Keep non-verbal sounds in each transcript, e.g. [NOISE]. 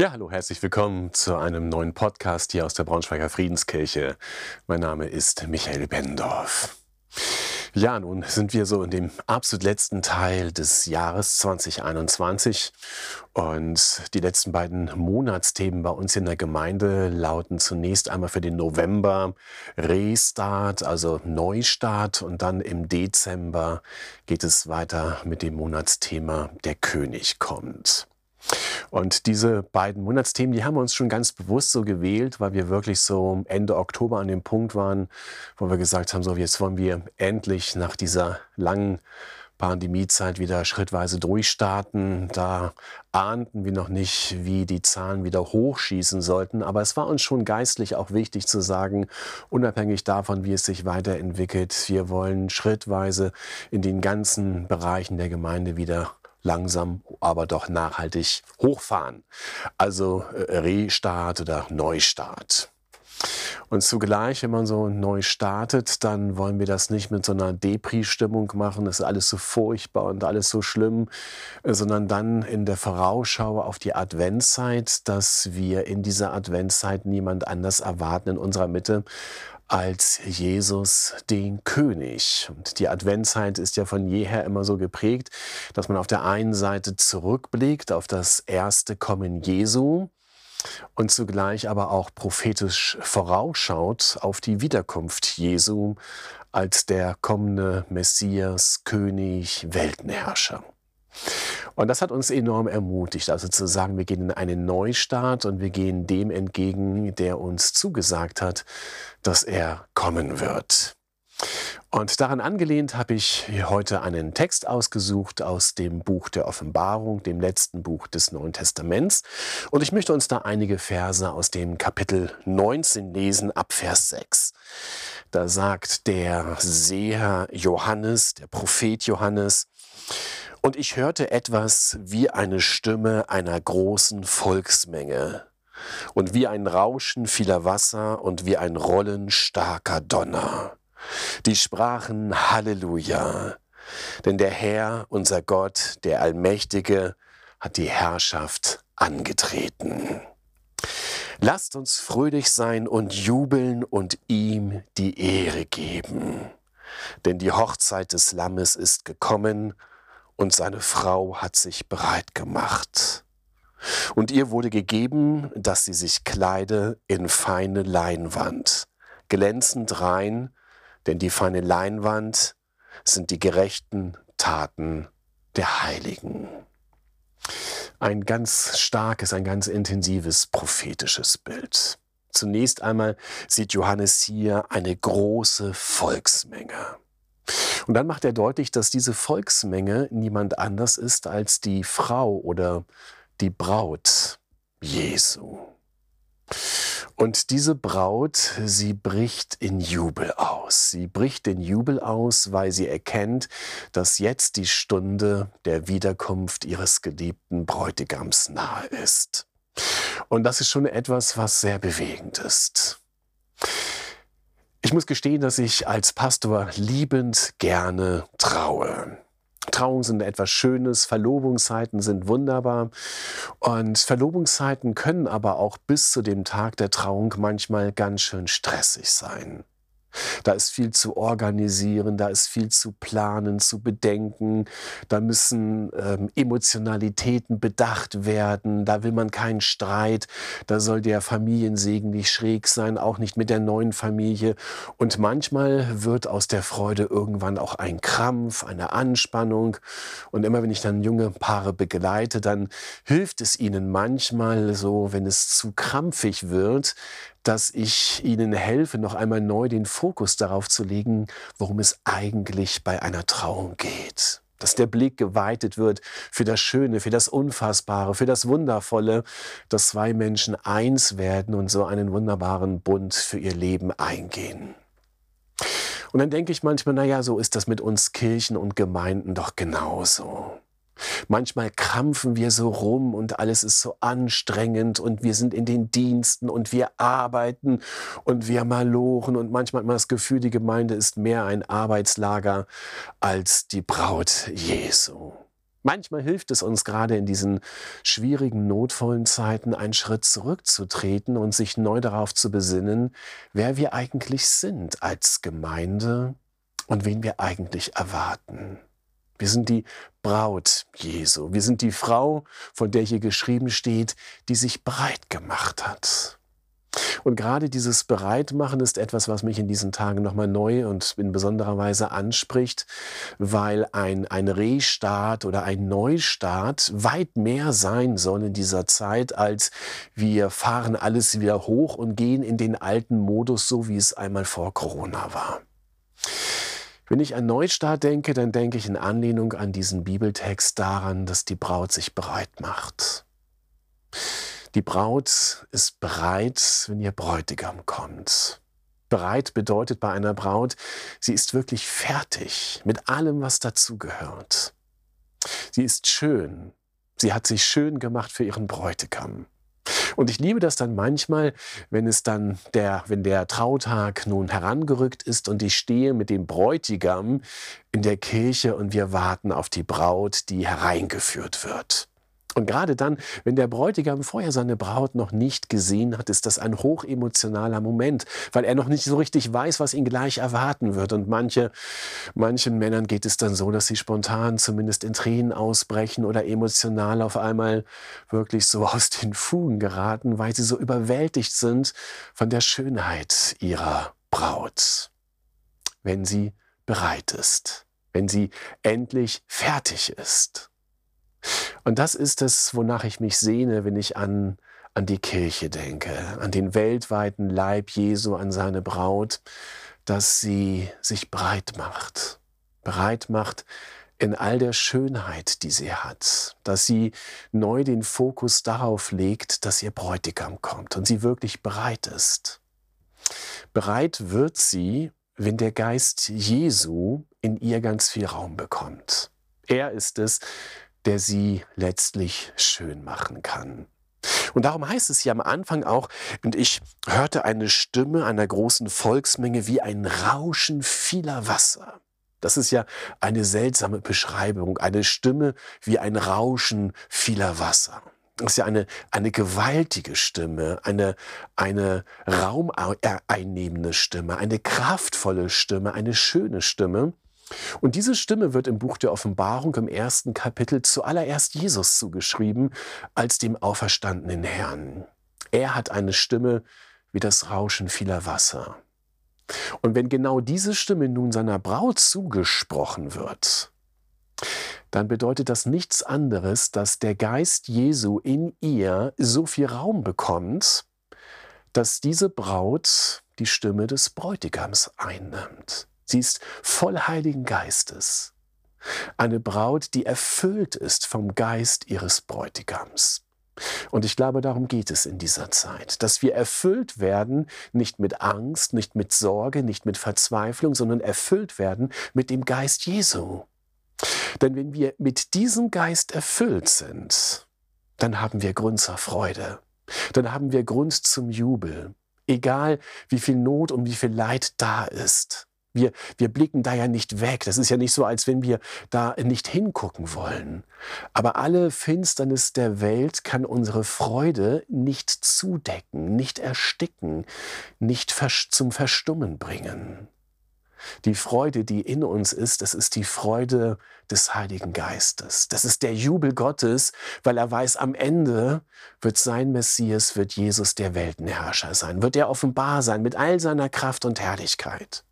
Ja, hallo, herzlich willkommen zu einem neuen Podcast hier aus der Braunschweiger Friedenskirche. Mein Name ist Michael Bendorf. Ja, nun sind wir so in dem absolut letzten Teil des Jahres 2021 und die letzten beiden Monatsthemen bei uns in der Gemeinde lauten zunächst einmal für den November Restart, also Neustart und dann im Dezember geht es weiter mit dem Monatsthema Der König kommt. Und diese beiden Monatsthemen, die haben wir uns schon ganz bewusst so gewählt, weil wir wirklich so Ende Oktober an dem Punkt waren, wo wir gesagt haben, so jetzt wollen wir endlich nach dieser langen Pandemiezeit wieder schrittweise durchstarten. Da ahnten wir noch nicht, wie die Zahlen wieder hochschießen sollten. Aber es war uns schon geistlich auch wichtig zu sagen, unabhängig davon, wie es sich weiterentwickelt, wir wollen schrittweise in den ganzen Bereichen der Gemeinde wieder langsam, aber doch nachhaltig hochfahren. Also äh, Restart oder Neustart. Und zugleich, wenn man so neu startet, dann wollen wir das nicht mit so einer Depri-Stimmung machen, das ist alles so furchtbar und alles so schlimm, äh, sondern dann in der Vorausschau auf die Adventszeit, dass wir in dieser Adventszeit niemand anders erwarten in unserer Mitte als Jesus den König. Und die Adventszeit ist ja von jeher immer so geprägt, dass man auf der einen Seite zurückblickt auf das erste Kommen Jesu und zugleich aber auch prophetisch vorausschaut auf die Wiederkunft Jesu als der kommende Messias, König, Weltenherrscher. Und das hat uns enorm ermutigt, also zu sagen, wir gehen in einen Neustart und wir gehen dem entgegen, der uns zugesagt hat, dass er kommen wird. Und daran angelehnt habe ich heute einen Text ausgesucht aus dem Buch der Offenbarung, dem letzten Buch des Neuen Testaments. Und ich möchte uns da einige Verse aus dem Kapitel 19 lesen, ab Vers 6. Da sagt der Seher Johannes, der Prophet Johannes, und ich hörte etwas wie eine Stimme einer großen Volksmenge und wie ein Rauschen vieler Wasser und wie ein Rollen starker Donner. Die sprachen Halleluja, denn der Herr, unser Gott, der Allmächtige, hat die Herrschaft angetreten. Lasst uns fröhlich sein und jubeln und ihm die Ehre geben. Denn die Hochzeit des Lammes ist gekommen und seine Frau hat sich bereit gemacht. Und ihr wurde gegeben, dass sie sich kleide in feine Leinwand, glänzend rein, denn die feine Leinwand sind die gerechten Taten der Heiligen. Ein ganz starkes, ein ganz intensives prophetisches Bild. Zunächst einmal sieht Johannes hier eine große Volksmenge. Und dann macht er deutlich, dass diese Volksmenge niemand anders ist als die Frau oder die Braut Jesu. Und diese Braut, sie bricht in Jubel aus. Sie bricht in Jubel aus, weil sie erkennt, dass jetzt die Stunde der Wiederkunft ihres geliebten Bräutigams nahe ist. Und das ist schon etwas, was sehr bewegend ist. Ich muss gestehen, dass ich als Pastor liebend gerne traue. Trauungen sind etwas Schönes, Verlobungszeiten sind wunderbar und Verlobungszeiten können aber auch bis zu dem Tag der Trauung manchmal ganz schön stressig sein. Da ist viel zu organisieren, da ist viel zu planen, zu bedenken, da müssen ähm, Emotionalitäten bedacht werden, da will man keinen Streit, da soll der Familiensegen nicht schräg sein, auch nicht mit der neuen Familie. Und manchmal wird aus der Freude irgendwann auch ein Krampf, eine Anspannung. Und immer wenn ich dann junge Paare begleite, dann hilft es ihnen manchmal so, wenn es zu krampfig wird, dass ich Ihnen helfe, noch einmal neu den Fokus darauf zu legen, worum es eigentlich bei einer Trauung geht. Dass der Blick geweitet wird für das Schöne, für das Unfassbare, für das Wundervolle, dass zwei Menschen eins werden und so einen wunderbaren Bund für ihr Leben eingehen. Und dann denke ich manchmal, naja, so ist das mit uns Kirchen und Gemeinden doch genauso. Manchmal krampfen wir so rum und alles ist so anstrengend und wir sind in den Diensten und wir arbeiten und wir malochen und manchmal hat man das Gefühl, die Gemeinde ist mehr ein Arbeitslager als die Braut Jesu. Manchmal hilft es uns gerade in diesen schwierigen, notvollen Zeiten, einen Schritt zurückzutreten und sich neu darauf zu besinnen, wer wir eigentlich sind als Gemeinde und wen wir eigentlich erwarten. Wir sind die Braut Jesu. Wir sind die Frau, von der hier geschrieben steht, die sich breit gemacht hat. Und gerade dieses Bereitmachen ist etwas, was mich in diesen Tagen nochmal neu und in besonderer Weise anspricht, weil ein, ein Restart oder ein Neustart weit mehr sein soll in dieser Zeit, als wir fahren alles wieder hoch und gehen in den alten Modus, so wie es einmal vor Corona war. Wenn ich an Neustart denke, dann denke ich in Anlehnung an diesen Bibeltext daran, dass die Braut sich bereit macht. Die Braut ist bereit, wenn ihr Bräutigam kommt. Bereit bedeutet bei einer Braut, sie ist wirklich fertig mit allem, was dazugehört. Sie ist schön. Sie hat sich schön gemacht für ihren Bräutigam. Und ich liebe das dann manchmal, wenn es dann der, wenn der Trautag nun herangerückt ist und ich stehe mit dem Bräutigam in der Kirche und wir warten auf die Braut, die hereingeführt wird. Und gerade dann, wenn der Bräutigam vorher seine Braut noch nicht gesehen hat, ist das ein hochemotionaler Moment, weil er noch nicht so richtig weiß, was ihn gleich erwarten wird. Und manche, manchen Männern geht es dann so, dass sie spontan zumindest in Tränen ausbrechen oder emotional auf einmal wirklich so [LAUGHS] aus den Fugen geraten, weil sie so überwältigt sind von der Schönheit ihrer Braut. Wenn sie bereit ist, wenn sie endlich fertig ist. Und das ist es, wonach ich mich sehne, wenn ich an, an die Kirche denke, an den weltweiten Leib Jesu, an seine Braut, dass sie sich breit macht, bereit macht in all der Schönheit, die sie hat, dass sie neu den Fokus darauf legt, dass ihr Bräutigam kommt und sie wirklich bereit ist. Bereit wird sie, wenn der Geist Jesu in ihr ganz viel Raum bekommt. Er ist es, der sie letztlich schön machen kann. Und darum heißt es hier am Anfang auch, und ich hörte eine Stimme einer großen Volksmenge wie ein Rauschen vieler Wasser. Das ist ja eine seltsame Beschreibung, eine Stimme wie ein Rauschen vieler Wasser. Das ist ja eine, eine gewaltige Stimme, eine, eine raumeinnehmende Stimme, eine kraftvolle Stimme, eine schöne Stimme. Und diese Stimme wird im Buch der Offenbarung im ersten Kapitel zuallererst Jesus zugeschrieben als dem auferstandenen Herrn. Er hat eine Stimme wie das Rauschen vieler Wasser. Und wenn genau diese Stimme nun seiner Braut zugesprochen wird, dann bedeutet das nichts anderes, dass der Geist Jesu in ihr so viel Raum bekommt, dass diese Braut die Stimme des Bräutigams einnimmt. Sie ist voll Heiligen Geistes. Eine Braut, die erfüllt ist vom Geist ihres Bräutigams. Und ich glaube, darum geht es in dieser Zeit, dass wir erfüllt werden, nicht mit Angst, nicht mit Sorge, nicht mit Verzweiflung, sondern erfüllt werden mit dem Geist Jesu. Denn wenn wir mit diesem Geist erfüllt sind, dann haben wir Grund zur Freude, dann haben wir Grund zum Jubel, egal wie viel Not und wie viel Leid da ist. Wir, wir blicken da ja nicht weg. Das ist ja nicht so, als wenn wir da nicht hingucken wollen. Aber alle Finsternis der Welt kann unsere Freude nicht zudecken, nicht ersticken, nicht zum Verstummen bringen. Die Freude, die in uns ist, das ist die Freude des Heiligen Geistes. Das ist der Jubel Gottes, weil er weiß, am Ende wird sein Messias, wird Jesus der Weltenherrscher sein, wird er offenbar sein mit all seiner Kraft und Herrlichkeit.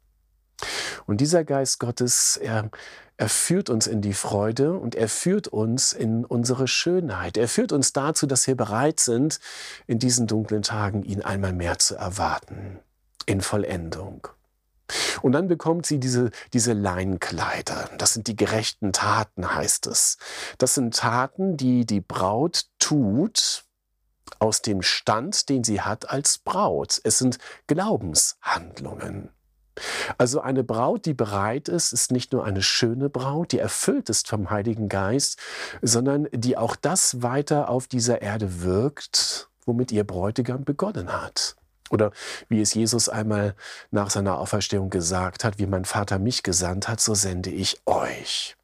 Und dieser Geist Gottes, er, er führt uns in die Freude und er führt uns in unsere Schönheit. Er führt uns dazu, dass wir bereit sind, in diesen dunklen Tagen ihn einmal mehr zu erwarten, in Vollendung. Und dann bekommt sie diese, diese Leinkleider. Das sind die gerechten Taten, heißt es. Das sind Taten, die die Braut tut aus dem Stand, den sie hat als Braut. Es sind Glaubenshandlungen. Also eine Braut, die bereit ist, ist nicht nur eine schöne Braut, die erfüllt ist vom Heiligen Geist, sondern die auch das weiter auf dieser Erde wirkt, womit ihr Bräutigam begonnen hat. Oder wie es Jesus einmal nach seiner Auferstehung gesagt hat, wie mein Vater mich gesandt hat, so sende ich euch.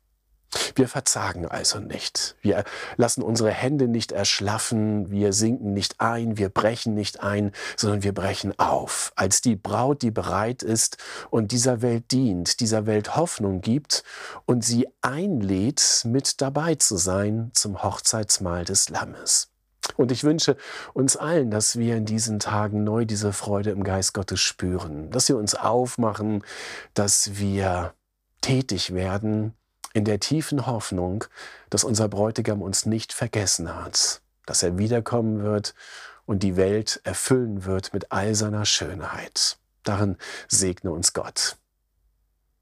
Wir verzagen also nicht. Wir lassen unsere Hände nicht erschlaffen, wir sinken nicht ein, wir brechen nicht ein, sondern wir brechen auf. Als die Braut, die bereit ist und dieser Welt dient, dieser Welt Hoffnung gibt und sie einlädt, mit dabei zu sein zum Hochzeitsmahl des Lammes. Und ich wünsche uns allen, dass wir in diesen Tagen neu diese Freude im Geist Gottes spüren, dass wir uns aufmachen, dass wir tätig werden, in der tiefen Hoffnung, dass unser Bräutigam uns nicht vergessen hat, dass er wiederkommen wird und die Welt erfüllen wird mit all seiner Schönheit. Darin segne uns Gott.